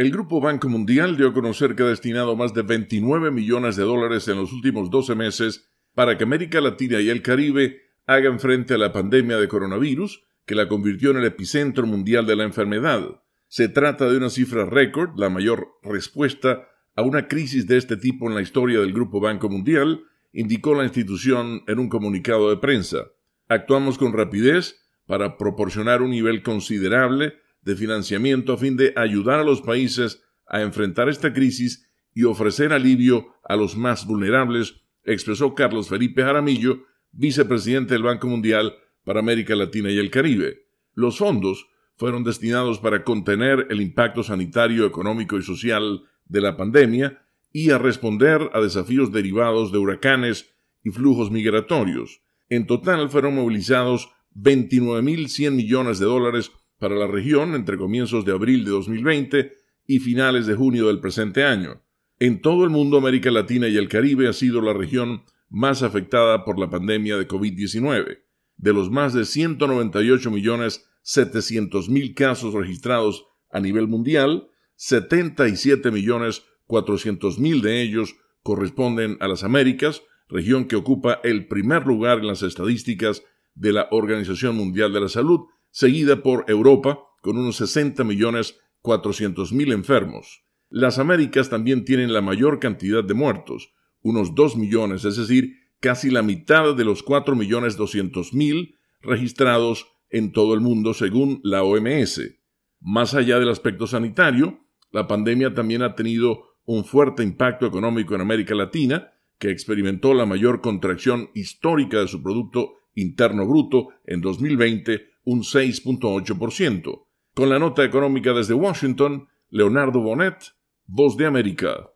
El Grupo Banco Mundial dio a conocer que ha destinado más de 29 millones de dólares en los últimos 12 meses para que América Latina y el Caribe hagan frente a la pandemia de coronavirus, que la convirtió en el epicentro mundial de la enfermedad. Se trata de una cifra récord, la mayor respuesta a una crisis de este tipo en la historia del Grupo Banco Mundial, indicó la institución en un comunicado de prensa. Actuamos con rapidez para proporcionar un nivel considerable de financiamiento a fin de ayudar a los países a enfrentar esta crisis y ofrecer alivio a los más vulnerables, expresó Carlos Felipe Jaramillo, vicepresidente del Banco Mundial para América Latina y el Caribe. Los fondos fueron destinados para contener el impacto sanitario, económico y social de la pandemia y a responder a desafíos derivados de huracanes y flujos migratorios. En total fueron movilizados 29.100 millones de dólares para la región entre comienzos de abril de 2020 y finales de junio del presente año. En todo el mundo, América Latina y el Caribe ha sido la región más afectada por la pandemia de COVID-19. De los más de 198 millones 700 mil casos registrados a nivel mundial, 77 millones 400 mil de ellos corresponden a las Américas, región que ocupa el primer lugar en las estadísticas de la Organización Mundial de la Salud, seguida por Europa, con unos 60 millones 400 mil enfermos. Las Américas también tienen la mayor cantidad de muertos, unos 2 millones, es decir, casi la mitad de los 4 millones 200 mil registrados en todo el mundo según la OMS. Más allá del aspecto sanitario, la pandemia también ha tenido un fuerte impacto económico en América Latina, que experimentó la mayor contracción histórica de su Producto Interno Bruto en 2020, un 6.8%. Con la nota económica desde Washington, Leonardo Bonet, Voz de América.